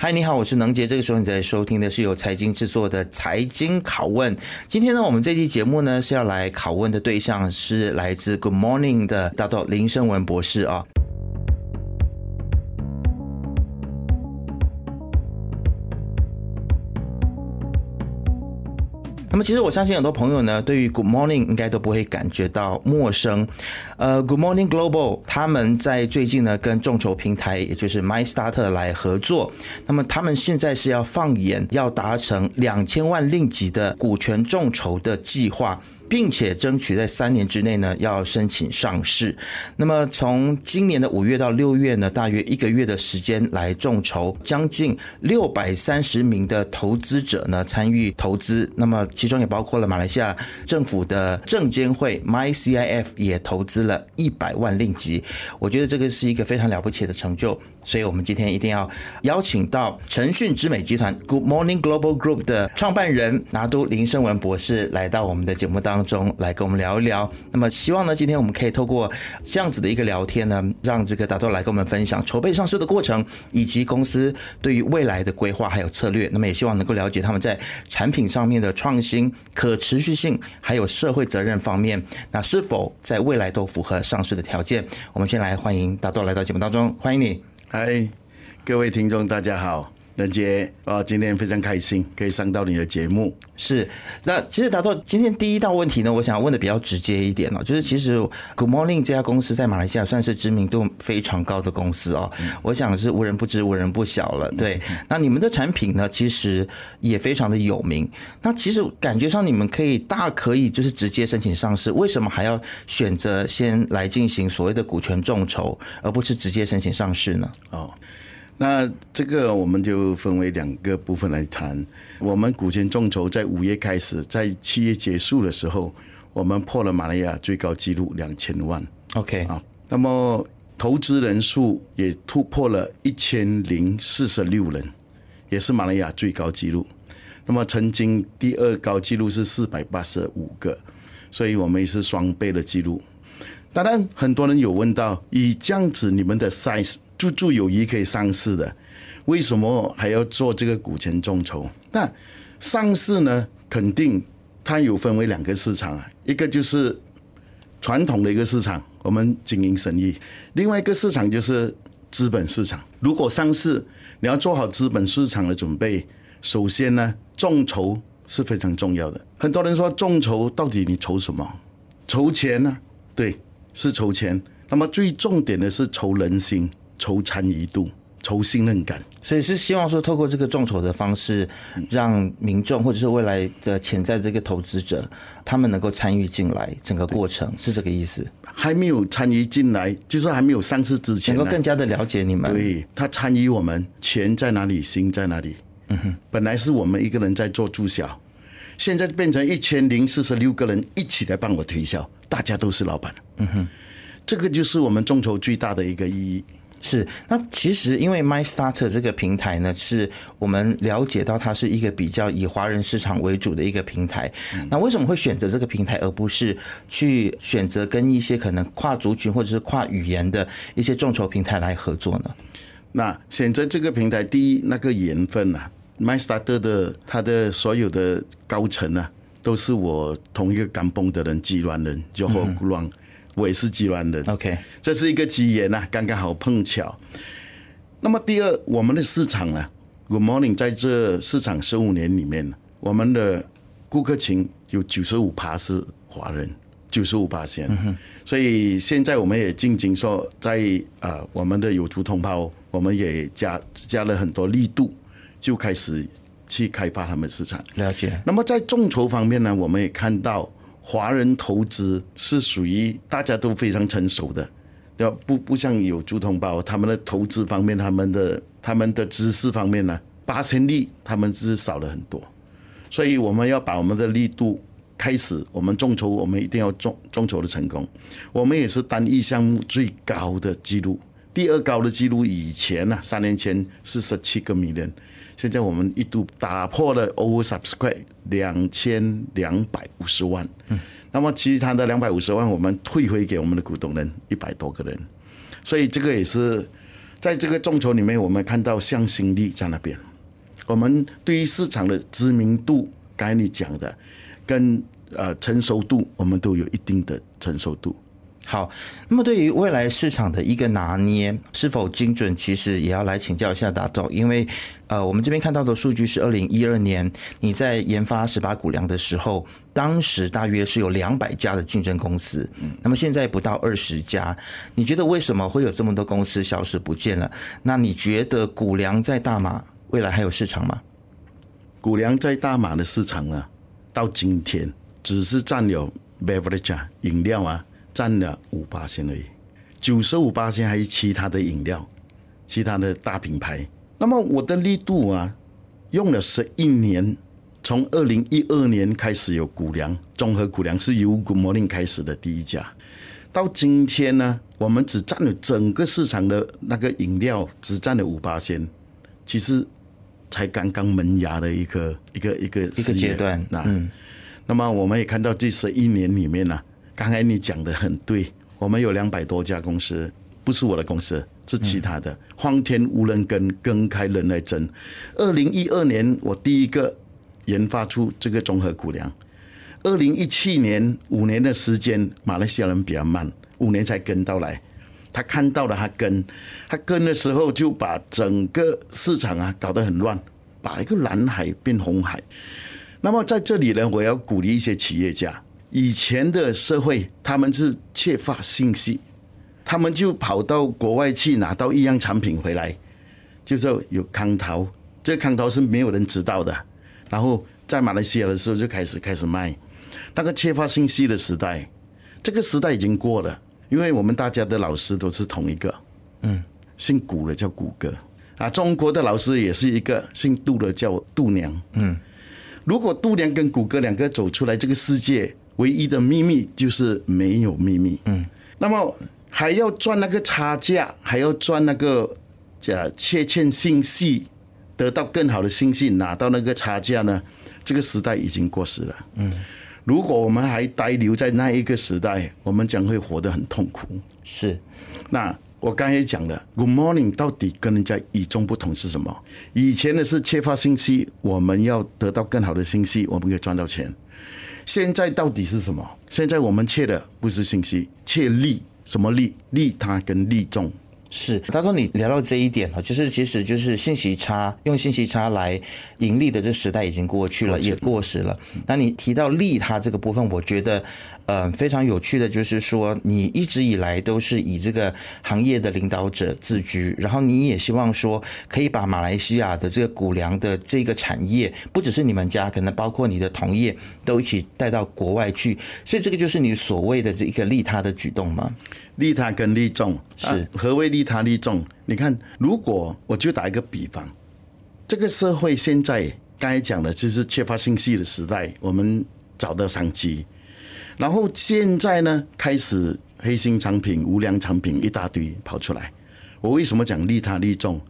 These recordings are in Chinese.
嗨，你好，我是能杰。这个时候你在收听的是由财经制作的财经拷问。今天呢，我们这期节目呢是要来拷问的对象是来自 Good Morning 的大豆林生文博士啊。那么，其实我相信很多朋友呢，对于 Good Morning 应该都不会感觉到陌生。呃，Good Morning Global 他们在最近呢，跟众筹平台，也就是 MyStarter 来合作。那么，他们现在是要放眼要达成两千万令吉的股权众筹的计划。并且争取在三年之内呢，要申请上市。那么从今年的五月到六月呢，大约一个月的时间来众筹，将近六百三十名的投资者呢参与投资。那么其中也包括了马来西亚政府的证监会 MyCIF 也投资了一百万令吉。我觉得这个是一个非常了不起的成就。所以我们今天一定要邀请到腾讯之美集团 Good Morning Global Group 的创办人拿督林声文博士来到我们的节目当中。当中来跟我们聊一聊。那么，希望呢，今天我们可以透过这样子的一个聊天呢，让这个大豆来跟我们分享筹备上市的过程，以及公司对于未来的规划还有策略。那么，也希望能够了解他们在产品上面的创新、可持续性，还有社会责任方面，那是否在未来都符合上市的条件？我们先来欢迎大豆来到节目当中，欢迎你。嗨，各位听众，大家好。能杰啊，今天非常开心可以上到你的节目。是，那其实达到今天第一道问题呢，我想问的比较直接一点哦，就是其实 Good Morning 这家公司在马来西亚算是知名度非常高的公司哦，我想是无人不知、无人不晓了。对，那你们的产品呢，其实也非常的有名。那其实感觉上你们可以大可以就是直接申请上市，为什么还要选择先来进行所谓的股权众筹，而不是直接申请上市呢？哦。那这个我们就分为两个部分来谈。我们股权众筹在五月开始，在七月结束的时候，我们破了马来亚最高纪录两千万。OK 啊，那么投资人数也突破了一千零四十六人，也是马来亚最高纪录。那么曾经第二高纪录是四百八十五个，所以我们也是双倍的纪录。当然，很多人有问到，以这样子你们的 size。注注有余可以上市的，为什么还要做这个股权众筹？那上市呢？肯定它有分为两个市场啊，一个就是传统的一个市场，我们经营生意；另外一个市场就是资本市场。如果上市，你要做好资本市场的准备。首先呢，众筹是非常重要的。很多人说众筹到底你筹什么？筹钱呢？对，是筹钱。那么最重点的是筹人心。筹参与度，筹信任感，所以是希望说，透过这个众筹的方式，让民众或者是未来的潜在这个投资者，他们能够参与进来整个过程，是这个意思。还没有参与进来，就是还没有上市之前，能够更加的了解你们。对，他参与我们，钱在哪里，心在哪里。嗯哼，本来是我们一个人在做助销，现在变成一千零四十六个人一起来帮我推销，大家都是老板。嗯哼，这个就是我们众筹最大的一个意义。是，那其实因为 MyStarter 这个平台呢，是我们了解到它是一个比较以华人市场为主的一个平台。那为什么会选择这个平台，而不是去选择跟一些可能跨族群或者是跨语言的一些众筹平台来合作呢？那选择这个平台，第一，那个缘分啊，MyStarter 的它的所有的高层啊，都是我同一个甘崩的人，吉兰人，叫何古朗。我也是吉兰人，OK，这是一个机缘呐，刚刚好碰巧。那么第二，我们的市场呢，Good Morning 在这市场十五年里面，我们的顾客群有九十五趴是华人，九十五趴先。所以现在我们也进行说，在啊，我们的有族同胞，我们也加加了很多力度，就开始去开发他们市场。了解。那么在众筹方面呢，我们也看到。华人投资是属于大家都非常成熟的，要不不像有族同胞，他们的投资方面，他们的他们的知识方面呢，八千力他们是少了很多，所以我们要把我们的力度开始，我们众筹，我们一定要众众筹的成功，我们也是单一项目最高的记录，第二高的记录以前呢，三年前是十七个 million。现在我们一度打破了 oversubscribe 两千两百五十万，嗯，那么其他的两百五十万我们退回给我们的股东人一百多个人，所以这个也是在这个众筹里面，我们看到向心力在那边。我们对于市场的知名度，刚才你讲的，跟呃成熟度，我们都有一定的成熟度。好，那么对于未来市场的一个拿捏是否精准，其实也要来请教一下大总，因为呃，我们这边看到的数据是二零一二年你在研发十八谷粮的时候，当时大约是有两百家的竞争公司，那么现在不到二十家，你觉得为什么会有这么多公司消失不见了？那你觉得谷粮在大马未来还有市场吗？谷粮在大马的市场啊，到今天只是占有 beverage 饮料啊。占了五八仙而已，九十五八仙还是其他的饮料，其他的大品牌。那么我的力度啊，用了十一年，从二零一二年开始有谷粮综合谷粮是由 Good Morning 开始的第一家，到今天呢，我们只占了整个市场的那个饮料只占了五八仙，其实才刚刚萌芽的一个一个一个一个阶段。那嗯，那么我们也看到这十一年里面呢、啊。刚才你讲的很对，我们有两百多家公司，不是我的公司，是其他的。荒天无人耕，耕开人来争。二零一二年，我第一个研发出这个综合谷粮。二零一七年，五年的时间，马来西亚人比较慢，五年才跟到来。他看到了，他跟，他跟的时候就把整个市场啊搞得很乱，把一个蓝海变红海。那么在这里呢，我要鼓励一些企业家。以前的社会，他们是缺乏信息，他们就跑到国外去拿到一样产品回来，就说有康桃，这个康桃是没有人知道的。然后在马来西亚的时候就开始开始卖，那个缺乏信息的时代，这个时代已经过了，因为我们大家的老师都是同一个，嗯，姓古的叫谷歌啊，中国的老师也是一个姓杜的叫杜娘，嗯，如果杜娘跟谷歌两个走出来，这个世界。唯一的秘密就是没有秘密。嗯，那么还要赚那个差价，还要赚那个假确切信息，得到更好的信息，拿到那个差价呢？这个时代已经过时了。嗯，如果我们还待留在那一个时代，我们将会活得很痛苦。是，那我刚才讲的 Good morning 到底跟人家与众不同是什么？以前的是缺乏信息，我们要得到更好的信息，我们可以赚到钱。现在到底是什么？现在我们缺的不是信息，缺利。什么利？利他跟利众。是，他说，你聊到这一点哈，就是其实就是信息差，用信息差来盈利的这时代已经过去了，也过时了。那你提到利他这个部分，我觉得呃非常有趣的，就是说你一直以来都是以这个行业的领导者自居，然后你也希望说可以把马来西亚的这个谷粮的这个产业，不只是你们家，可能包括你的同业都一起带到国外去，所以这个就是你所谓的这一个利他的举动吗？利他跟利众。是。何为利利他利众？你看，如果我就打一个比方，这个社会现在刚才讲的就是缺乏信息的时代，我们找到商机，然后现在呢开始黑心产品、无良产品一大堆跑出来。我为什么讲利他利众？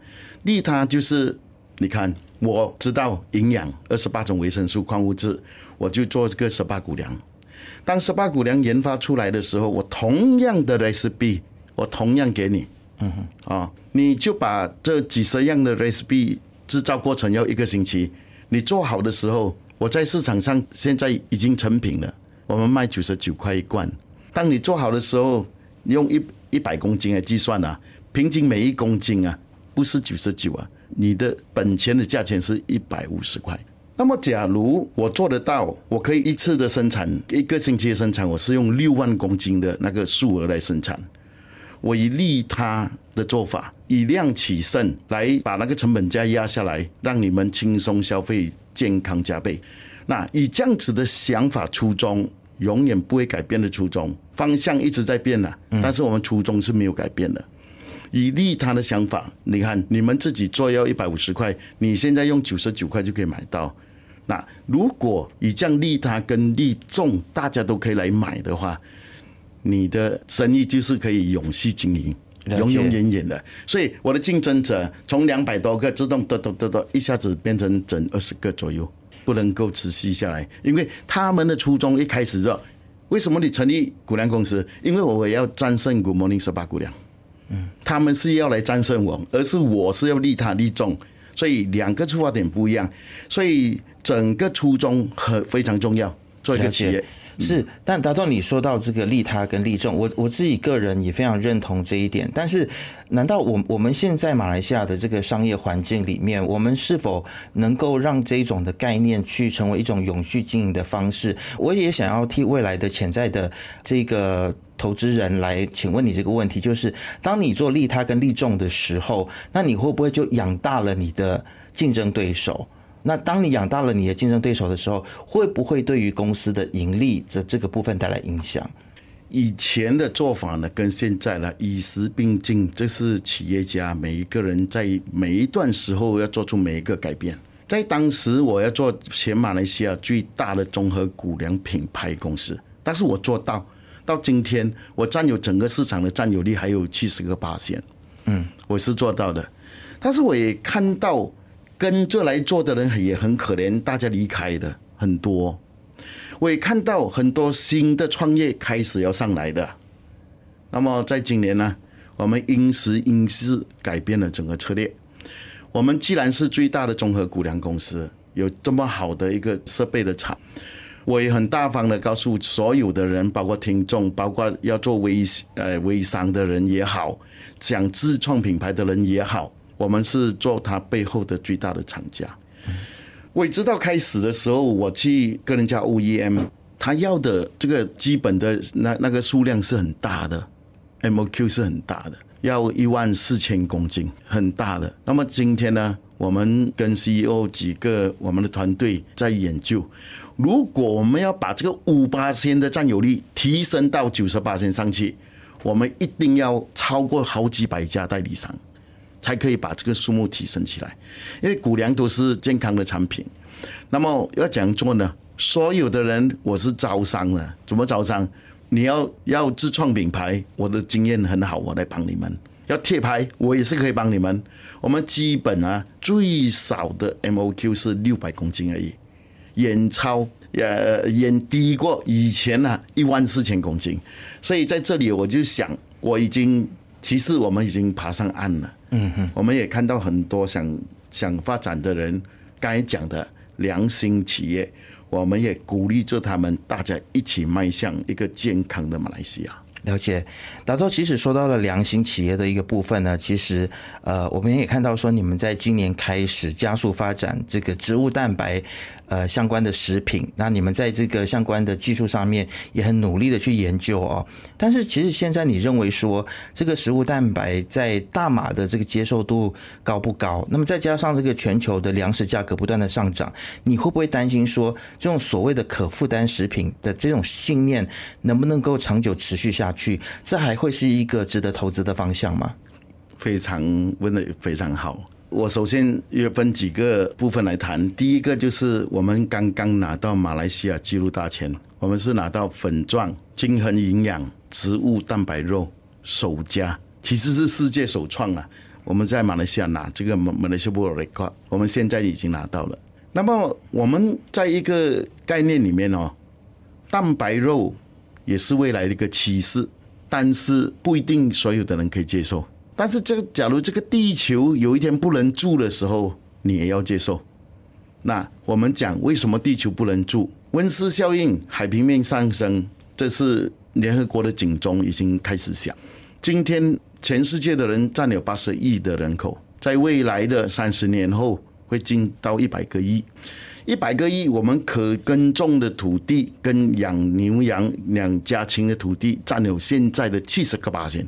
利他就是你看，我知道营养二十八种维生素、矿物质，我就做这个十八谷粮。当十八谷粮研发出来的时候，我同样的 recipe，我同样给你，嗯哼，啊，你就把这几十样的 recipe 制造过程要一个星期，你做好的时候，我在市场上现在已经成品了，我们卖九十九块一罐。当你做好的时候，用一一百公斤来计算啊，平均每一公斤啊，不是九十九啊，你的本钱的价钱是一百五十块。那么，假如我做得到，我可以一次的生产，一个星期的生产，我是用六万公斤的那个数额来生产。我以利他的做法，以量取胜，来把那个成本价压下来，让你们轻松消费，健康加倍。那以这样子的想法初衷，永远不会改变的初衷，方向一直在变了，但是我们初衷是没有改变的。以利他的想法，你看你们自己做要一百五十块，你现在用九十九块就可以买到。那如果以这样利他跟利众，大家都可以来买的话，你的生意就是可以永续经营，永永远远的。所以我的竞争者从两百多个自动嘟嘟嘟嘟一下子变成整二十个左右，不能够持续下来，因为他们的初衷一开始就为什么你成立谷粮公司？因为我要战胜 Good Morning 十八谷粮，嗯，他们是要来战胜我，而是我是要利他利众，所以两个出发点不一样，所以整个初衷很非常重要，做一个企业。是，但达总，你说到这个利他跟利众，我我自己个人也非常认同这一点。但是，难道我我们现在马来西亚的这个商业环境里面，我们是否能够让这种的概念去成为一种永续经营的方式？我也想要替未来的潜在的这个投资人来请问你这个问题，就是当你做利他跟利众的时候，那你会不会就养大了你的竞争对手？那当你养大了你的竞争对手的时候，会不会对于公司的盈利这这个部分带来影响？以前的做法呢，跟现在呢，与时并进，这是企业家每一个人在每一段时候要做出每一个改变。在当时，我要做全马来西亚最大的综合谷粮品牌公司，但是我做到到今天，我占有整个市场的占有率还有七十个八线，嗯，我是做到的。但是我也看到。跟着来做的人也很可怜，大家离开的很多。我也看到很多新的创业开始要上来的。那么在今年呢，我们因时因势改变了整个策略。我们既然是最大的综合谷粮公司，有这么好的一个设备的厂，我也很大方的告诉所有的人，包括听众，包括要做微呃微商的人也好，想自创品牌的人也好。我们是做它背后的最大的厂家。我也知道开始的时候，我去跟人家 OEM，他要的这个基本的那那个数量是很大的，MOQ 是很大的，要一万四千公斤，很大的。那么今天呢，我们跟 CEO 几个我们的团队在研究，如果我们要把这个五八千的占有率提升到九十八千上去，我们一定要超过好几百家代理商。才可以把这个数目提升起来，因为谷粮都是健康的产品。那么要怎样做呢？所有的人，我是招商的，怎么招商？你要要自创品牌，我的经验很好，我来帮你们。要贴牌，我也是可以帮你们。我们基本啊，最少的 MOQ 是六百公斤而已，远超呃远低过以前啊一万四千公斤。所以在这里我就想，我已经。其实我们已经爬上岸了，嗯哼，我们也看到很多想想发展的人，该讲的良心企业，我们也鼓励着他们，大家一起迈向一个健康的马来西亚。了解，达州其实说到了良心企业的一个部分呢，其实呃，我们也看到说你们在今年开始加速发展这个植物蛋白。呃，相关的食品，那你们在这个相关的技术上面也很努力的去研究哦。但是，其实现在你认为说这个食物蛋白在大马的这个接受度高不高？那么再加上这个全球的粮食价格不断的上涨，你会不会担心说这种所谓的可负担食品的这种信念能不能够长久持续下去？这还会是一个值得投资的方向吗？非常问的非常好。我首先要分几个部分来谈。第一个就是我们刚刚拿到马来西亚纪录大签，我们是拿到粉状均衡营养植物蛋白肉首家，其实是世界首创啊。我们在马来西亚拿这个马马来西亚 World Record，我们现在已经拿到了。那么我们在一个概念里面哦，蛋白肉也是未来的一个趋势，但是不一定所有的人可以接受。但是，这假如这个地球有一天不能住的时候，你也要接受。那我们讲为什么地球不能住？温室效应、海平面上升，这是联合国的警钟已经开始响。今天全世界的人占有八十亿的人口，在未来的三十年后会进到一百个亿。一百个亿，我们可耕种的土地跟养牛羊两家禽的土地占有现在的七十个八千。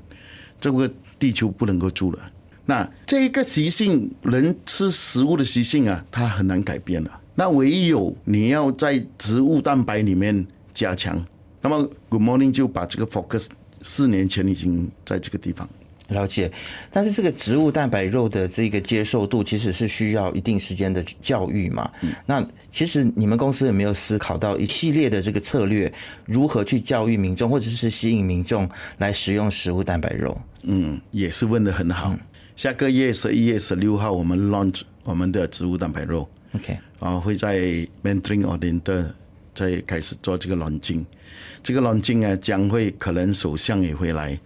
这个地球不能够住了，那这个习性，人吃食物的习性啊，它很难改变了。那唯有你要在植物蛋白里面加强。那么，Good Morning 就把这个 focus 四年前已经在这个地方。了解，但是这个植物蛋白肉的这个接受度其实是需要一定时间的教育嘛。嗯。那其实你们公司有没有思考到一系列的这个策略，如何去教育民众，或者是吸引民众来食用食物蛋白肉？嗯，也是问得很好。下个月十一月十六号，我们 launch 我们的植物蛋白肉。OK，然后会在 Mandarin Oriental 再开始做这个 launching。这个 launching 啊，将会可能首相也会来。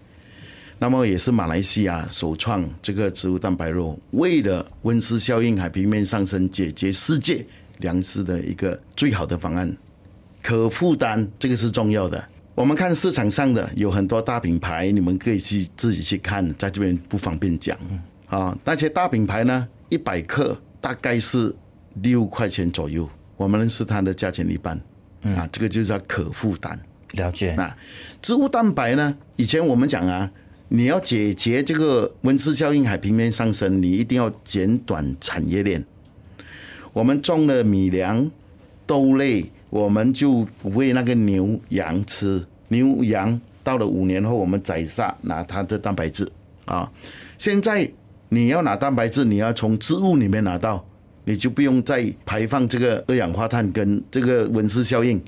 那么也是马来西亚首创这个植物蛋白肉，为了温室效应、海平面上升解决世界粮食的一个最好的方案。可负担这个是重要的。我们看市场上的有很多大品牌，你们可以去自己去看，在这边不方便讲啊。那些大品牌呢，一百克大概是六块钱左右，我们是它的价钱一半啊。这个就叫可负担。了解。那植物蛋白呢？以前我们讲啊，你要解决这个温室效应、海平面上升，你一定要简短产业链。我们种了米粮、豆类。我们就喂那个牛羊吃，牛羊到了五年后，我们宰杀拿它的蛋白质啊。现在你要拿蛋白质，你要从植物里面拿到，你就不用再排放这个二氧化碳跟这个温室效应，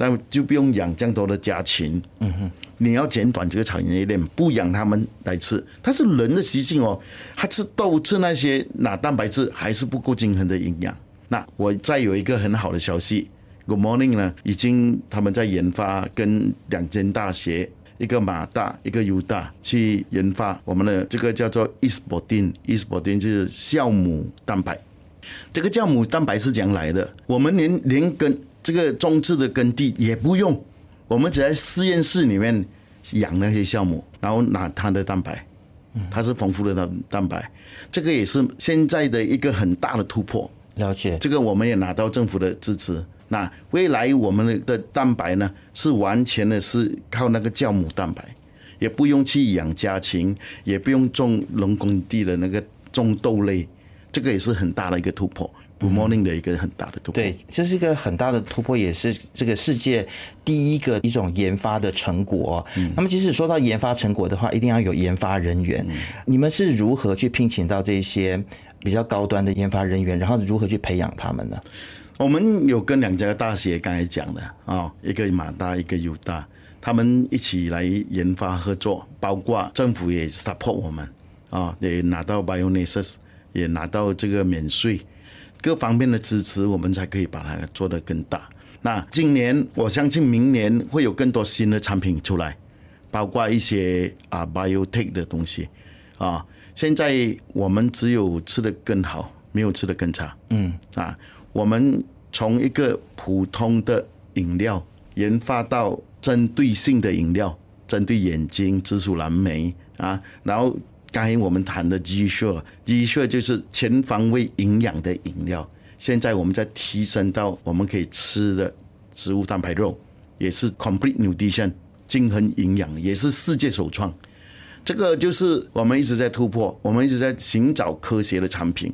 那就不用养这样多的家禽。嗯哼，你要剪短这个产业链，不养它们来吃，它是人的习性哦。它吃豆吃那些拿蛋白质还是不够均衡的营养。那我再有一个很好的消息。Good morning 呢，已经他们在研发，跟两间大学，一个马大，一个犹大去研发我们的这个叫做 E-Sportin，E-Sportin 就是酵母蛋白。这个酵母蛋白是怎样来的？我们连连根这个种植的耕地也不用，我们只在实验室里面养那些酵母，然后拿它的蛋白，它是丰富的蛋蛋白。这个也是现在的一个很大的突破。了解，这个我们也拿到政府的支持。那未来我们的蛋白呢，是完全的是靠那个酵母蛋白，也不用去养家禽，也不用种农耕地的那个种豆类，这个也是很大的一个突破。Good morning 的一个很大的突破。对，这是一个很大的突破，也是这个世界第一个一种研发的成果。那么，即使说到研发成果的话，一定要有研发人员。你们是如何去聘请到这些比较高端的研发人员，然后如何去培养他们呢？我们有跟两家大学刚才讲的啊，一个马大，一个犹大，他们一起来研发合作，包括政府也 support 我们啊，也拿到 BioNases，也拿到这个免税，各方面的支持，我们才可以把它做得更大。那今年我相信明年会有更多新的产品出来，包括一些啊 biotech 的东西啊。现在我们只有吃得更好，没有吃得更差。嗯啊。我们从一个普通的饮料研发到针对性的饮料，针对眼睛、紫薯蓝莓啊，然后刚才我们谈的鸡血，鸡血就是全方位营养的饮料。现在我们在提升到我们可以吃的植物蛋白肉，也是 Complete Nutrition 均衡营养，也是世界首创。这个就是我们一直在突破，我们一直在寻找科学的产品。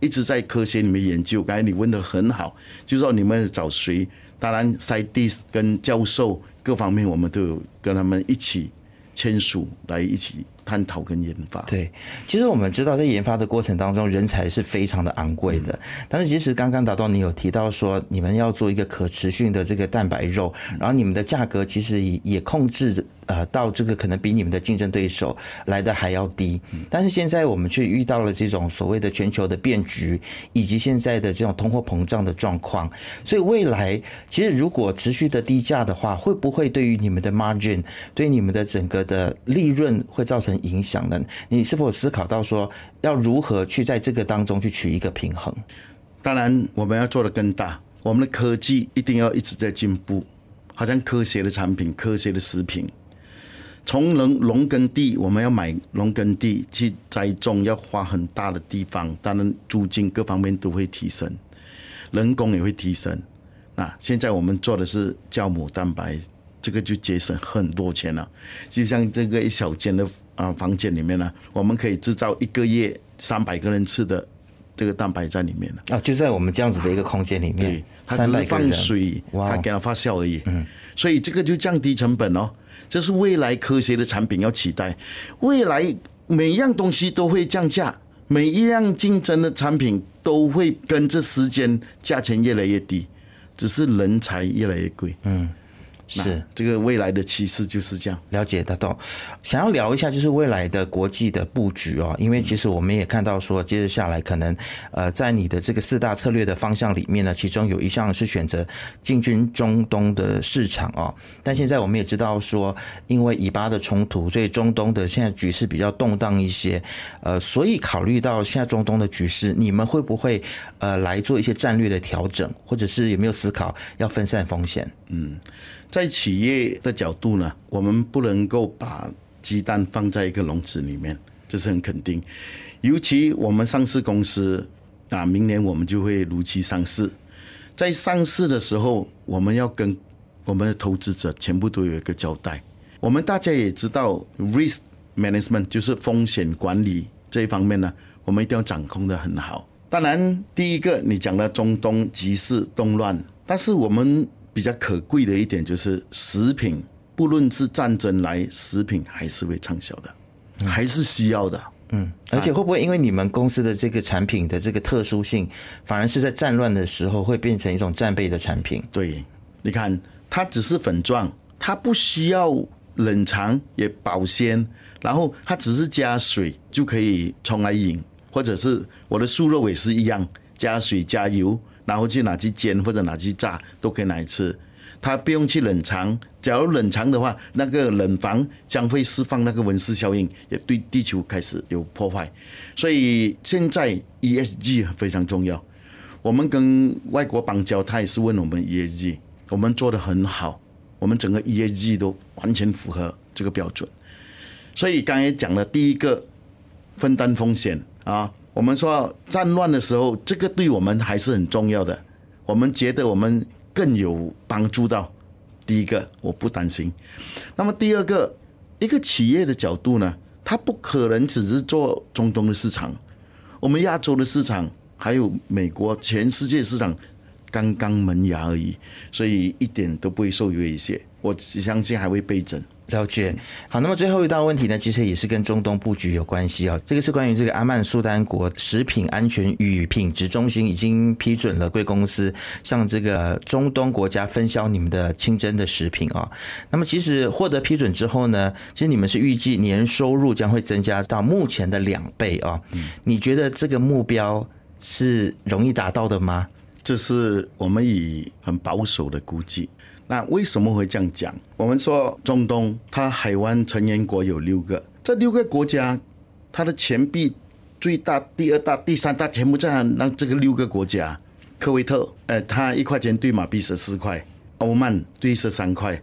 一直在科学里面研究，刚才你问的很好，就是说你们找谁？当然，scientist 跟教授各方面，我们都有跟他们一起签署来一起。探讨跟研发，对，其实我们知道在研发的过程当中，人才是非常的昂贵的。但是其实刚刚达到你有提到说，你们要做一个可持续的这个蛋白肉，然后你们的价格其实也也控制呃到这个可能比你们的竞争对手来的还要低。但是现在我们却遇到了这种所谓的全球的变局，以及现在的这种通货膨胀的状况，所以未来其实如果持续的低价的话，会不会对于你们的 margin，对你们的整个的利润会造成影响呢？你是否思考到说要如何去在这个当中去取一个平衡？当然，我们要做得更大。我们的科技一定要一直在进步，好像科学的产品、科学的食品。从农农耕地，我们要买农耕地去栽种，要花很大的地方，当然租金各方面都会提升，人工也会提升。那现在我们做的是酵母蛋白。这个就节省很多钱了，就像这个一小间的啊房间里面呢，我们可以制造一个月三百个人吃的这个蛋白在里面了。啊，就在我们这样子的一个空间里面，对，它只是放水，它给它发酵而已，嗯，所以这个就降低成本哦，这是未来科学的产品要期待，未来每一样东西都会降价，每一样竞争的产品都会跟着时间价钱越来越低，只是人才越来越贵，嗯。是这个未来的趋势就是这样。了解得到，想要聊一下就是未来的国际的布局哦，因为其实我们也看到说，接着下来可能呃，在你的这个四大策略的方向里面呢，其中有一项是选择进军中东的市场哦。但现在我们也知道说，因为以巴的冲突，所以中东的现在局势比较动荡一些。呃，所以考虑到现在中东的局势，你们会不会呃来做一些战略的调整，或者是有没有思考要分散风险？嗯。在企业的角度呢，我们不能够把鸡蛋放在一个笼子里面，这是很肯定。尤其我们上市公司啊，明年我们就会如期上市。在上市的时候，我们要跟我们的投资者全部都有一个交代。我们大家也知道，risk management 就是风险管理这一方面呢，我们一定要掌控得很好。当然，第一个你讲的中东局势动乱，但是我们。比较可贵的一点就是食品，不论是战争来，食品还是会畅销的，还是需要的。嗯，而且会不会因为你们公司的这个产品的这个特殊性，反而是在战乱的时候会变成一种战备的产品？对，你看它只是粉状，它不需要冷藏也保鲜，然后它只是加水就可以冲来饮，或者是我的素肉也是一样，加水加油。然后去拿去煎或者拿去炸都可以拿来吃，它不用去冷藏。假如冷藏的话，那个冷房将会释放那个温室效应，也对地球开始有破坏。所以现在 ESG 非常重要。我们跟外国邦交，他也是问我们 ESG，我们做得很好，我们整个 ESG 都完全符合这个标准。所以刚才讲了第一个，分担风险啊。我们说战乱的时候，这个对我们还是很重要的。我们觉得我们更有帮助到。第一个，我不担心。那么第二个，一个企业的角度呢，它不可能只是做中东的市场，我们亚洲的市场，还有美国，全世界市场刚刚萌芽而已，所以一点都不会受威胁。我相信还会倍增。了解，好，那么最后一道问题呢，其实也是跟中东布局有关系啊。这个是关于这个阿曼苏丹国食品安全与品质中心已经批准了贵公司向这个中东国家分销你们的清真的食品啊。那么其实获得批准之后呢，其实你们是预计年收入将会增加到目前的两倍啊。你觉得这个目标是容易达到的吗？这是我们以很保守的估计。那为什么会这样讲？我们说中东，它海湾成员国有六个，这六个国家，它的钱币最大、第二大、第三大全部在那这个六个国家。科威特，呃，它一块钱兑马币十四块，欧曼兑十三块，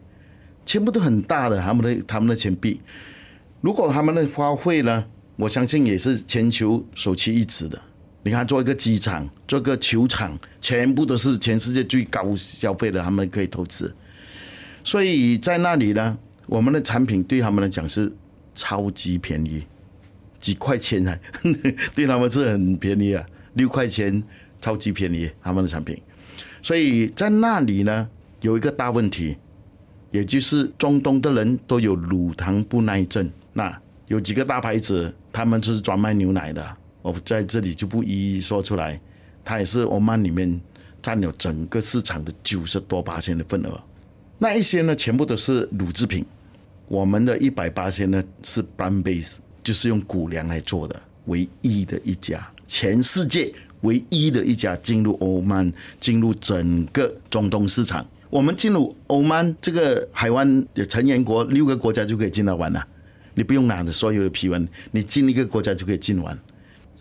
全部都很大的，他们的他们的钱币。如果他们的花费呢，我相信也是全球首屈一指的。你看，做一个机场，做个球场，全部都是全世界最高消费的，他们可以投资。所以在那里呢，我们的产品对他们来讲是超级便宜，几块钱啊，对他们是很便宜啊，六块钱，超级便宜他们的产品。所以在那里呢，有一个大问题，也就是中东的人都有乳糖不耐症。那有几个大牌子，他们是专卖牛奶的。我在这里就不一一说出来，它也是欧曼里面占有整个市场的九十多八千的份额。那一些呢，全部都是乳制品。我们的一百八千呢是 plant base，就是用谷粮来做的，唯一的一家，全世界唯一的一家进入欧曼，进入整个中东市场。我们进入欧曼这个海湾的成员国六个国家就可以进来玩了，你不用拿着所有的批文，你进一个国家就可以进玩。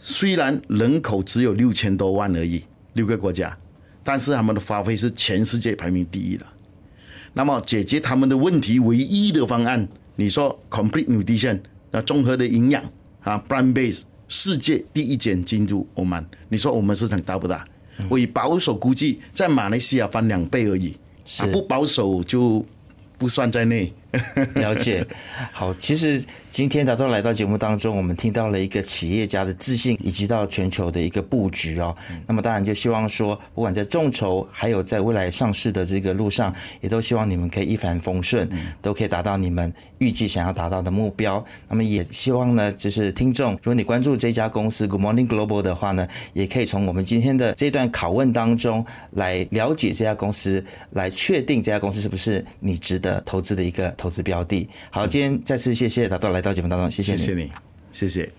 虽然人口只有六千多万而已，六个国家，但是他们的花费是全世界排名第一的。那么解决他们的问题唯一的方案，你说 complete nutrition，那综合的营养啊，plant base，世界第一间进入欧曼，你说我们市场大不大？我以保守估计，在马来西亚翻两倍而已，啊，不保守就不算在内。了解。好，其实今天达到来到节目当中，我们听到了一个企业家的自信，以及到全球的一个布局哦。那么当然就希望说，不管在众筹，还有在未来上市的这个路上，也都希望你们可以一帆风顺，都可以达到你们预计想要达到的目标。那么也希望呢，就是听众，如果你关注这家公司 Good Morning Global 的话呢，也可以从我们今天的这段拷问当中来了解这家公司，来确定这家公司是不是你值得投资的一个投资标的。好，今天再次谢谢达到来到节目当中，谢谢你，谢谢你，谢谢。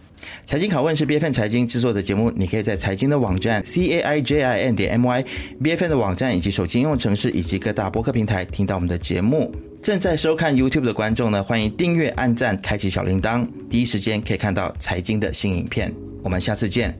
财经拷问是 B F N 财经制作的节目，你可以在财经的网站 c a i j i n 点 m y、B F N 的网站以及手机应用程式以及各大播客平台听到我们的节目。正在收看 YouTube 的观众呢，欢迎订阅、按赞、开启小铃铛，第一时间可以看到财经的新影片。我们下次见。